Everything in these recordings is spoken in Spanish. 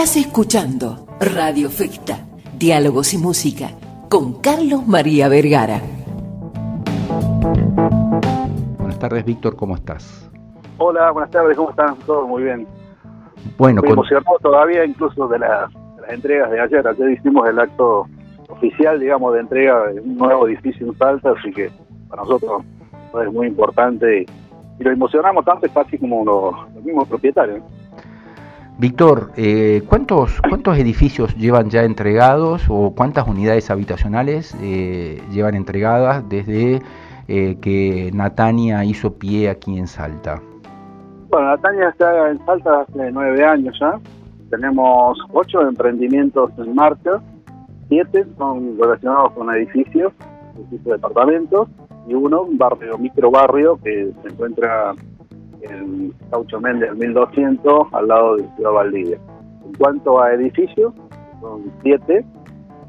Estás escuchando Radio Festa, Diálogos y Música, con Carlos María Vergara. Buenas tardes, Víctor, ¿cómo estás? Hola, buenas tardes, ¿cómo están? Todos muy bien. Bueno, Muy emocionado todavía incluso de, la- de las entregas de ayer. Ayer hicimos el acto oficial, digamos, de entrega de un nuevo edificio en Salta, así que para nosotros es muy importante y, y lo emocionamos tanto es casi como los, los mismos propietarios. Víctor, eh, ¿cuántos, ¿cuántos edificios llevan ya entregados o cuántas unidades habitacionales eh, llevan entregadas desde eh, que Natania hizo pie aquí en Salta? Bueno, Natalia está en Salta hace nueve años ya. Tenemos ocho emprendimientos en marcha, siete son relacionados con edificios, edificios de departamentos, y uno, un barrio, micro barrio, que se encuentra en Caucho Méndez, 1200, al lado de Ciudad Valdivia. En cuanto a edificios, son siete.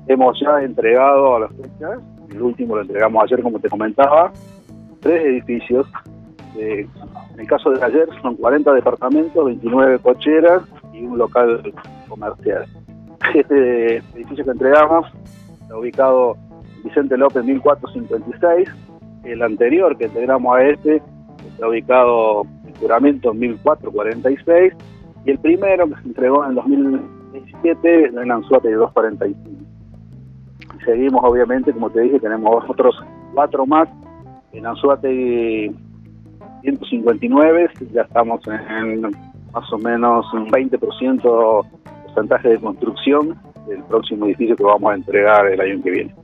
Hemos ya entregado a las fechas, el último lo entregamos ayer, como te comentaba, tres edificios. de- en el caso de ayer son 40 departamentos, 29 cocheras y un local comercial. Este edificio que entregamos está ubicado en Vicente López 1456. El anterior que entregamos a este está ubicado en Juramento 1446. Y el primero que se entregó en 2017 es en Anzuate 245. Y seguimos, obviamente, como te dije, tenemos otros cuatro más en Anzuate 159, ya estamos en más o menos un 20% porcentaje de construcción del próximo edificio que vamos a entregar el año que viene.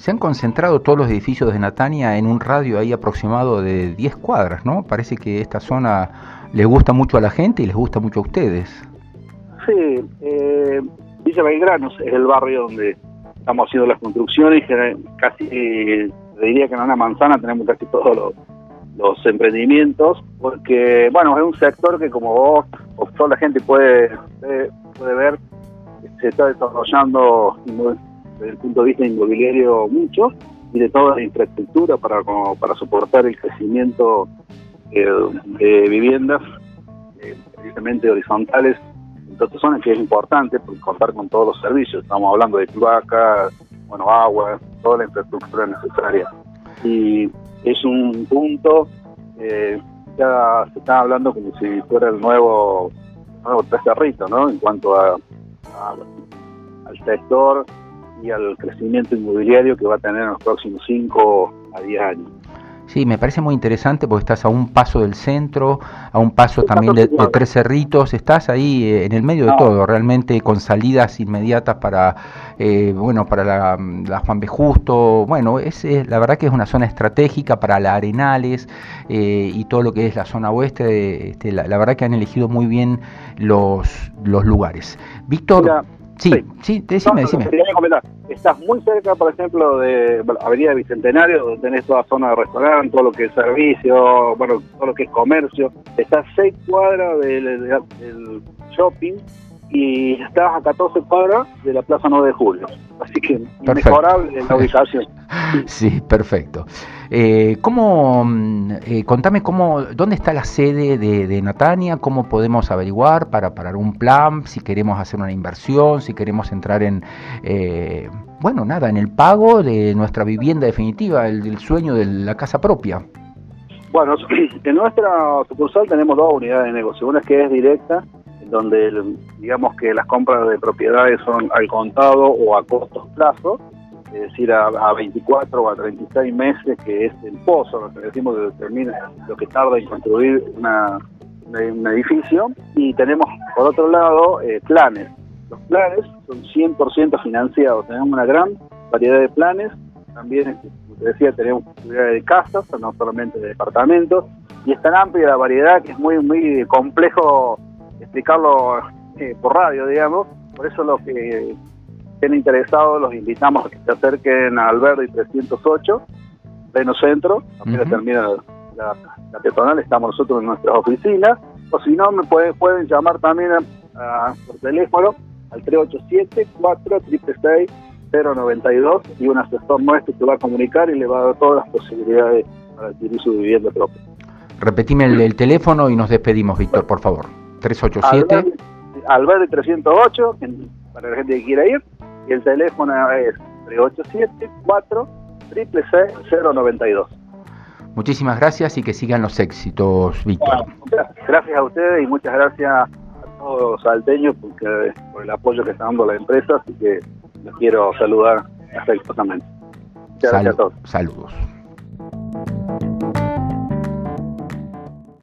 Se han concentrado todos los edificios de Natania en un radio ahí aproximado de 10 cuadras, ¿no? Parece que esta zona les gusta mucho a la gente y les gusta mucho a ustedes. Sí, eh, Villa Belgrano es el barrio donde estamos haciendo las construcciones casi, diría que en una manzana tenemos casi todos los, emprendimientos, porque, bueno, es un sector que como vos o toda la gente puede, puede, puede ver, se está desarrollando desde el punto de vista inmobiliario mucho y de toda la infraestructura para, como para soportar el crecimiento eh, de viviendas, eh, precisamente horizontales, en todas zonas que es importante por contar con todos los servicios. Estamos hablando de cloaca, bueno, agua, toda la infraestructura necesaria. Y es un punto, eh, ya se está hablando como si fuera el nuevo, nuevo Tres Cerritos, ¿no? En cuanto a- al sector y al crecimiento inmobiliario que va a tener en los próximos 5 a 10 años. Sí, me parece muy interesante porque estás a un paso del centro, a un paso también de. Tres Cerritos, estás ahí eh, en el medio de todo, realmente con salidas inmediatas para, eh, bueno, para la, la Juan B. Justo, bueno, es, es- la verdad que es una zona estratégica para la Arenales eh, y todo lo que es la zona oeste, este, la, la verdad que han elegido muy bien los, los lugares. Víctor, sí, sí. sí, decime, No, decime. quería comentar. Estás muy cerca, por ejemplo, de Avenida Bicentenario, donde tenés toda zona de restaurante, todo lo que es servicio, bueno, todo lo que es comercio. Estás seis cuadras del, shopping y estás a 14 cuadras de la Plaza 9 de Julio. Así que Perfecto. inmejorable la ubicación. Sí, perfecto. Eh, ¿cómo, mm, eh, contame cómo, dónde está la sede de, Natania, cómo podemos averiguar para, para un plan, si queremos hacer una inversión, si queremos entrar en, eh, bueno, nada, en el pago de nuestra vivienda definitiva, el, del sueño de la casa propia. Bueno, en nuestra sucursal tenemos dos unidades de negocio. Una que es directa, donde el- digamos que las compras de propiedades son al contado o a cortos plazos, es decir, a, a 24 o a 36 meses, que es el pozo, lo que decimos que determina lo que tarda en construir una- un edificio. Y tenemos, por otro lado, eh, planes. Los planes son 100% financiados. Tenemos una gran variedad de planes. También, como te decía, tenemos posibilidades de casas, no solamente de departamentos. Y es tan amplia la variedad que es muy, muy complejo explicarlo eh, por radio, digamos. Por eso los que estén interesados los invitamos a que se acerquen a Alberdi 308, pleno centro. Apenas Ujú. termina la, la peatonal, estamos nosotros en nuestras oficinas. O si no, me pueden, pueden llamar también a- a- por teléfono al 387-466-092 y un asesor nuestro se va a comunicar y le va a dar todas las posibilidades para adquirir su vivienda propia. Repetime el, el teléfono y nos despedimos, Víctor, por favor. 387. Alberdi, sí, Alberdi 308, para la gente que quiera ir, y el teléfono es 387-4 092. Muchísimas gracias y que sigan los éxitos, Víctor. gracias a ustedes y muchas gracias a todos los salteños porque, por el apoyo que está dando la empresa, así que les quiero saludar afectuosamente. gracias a todos. Saludos.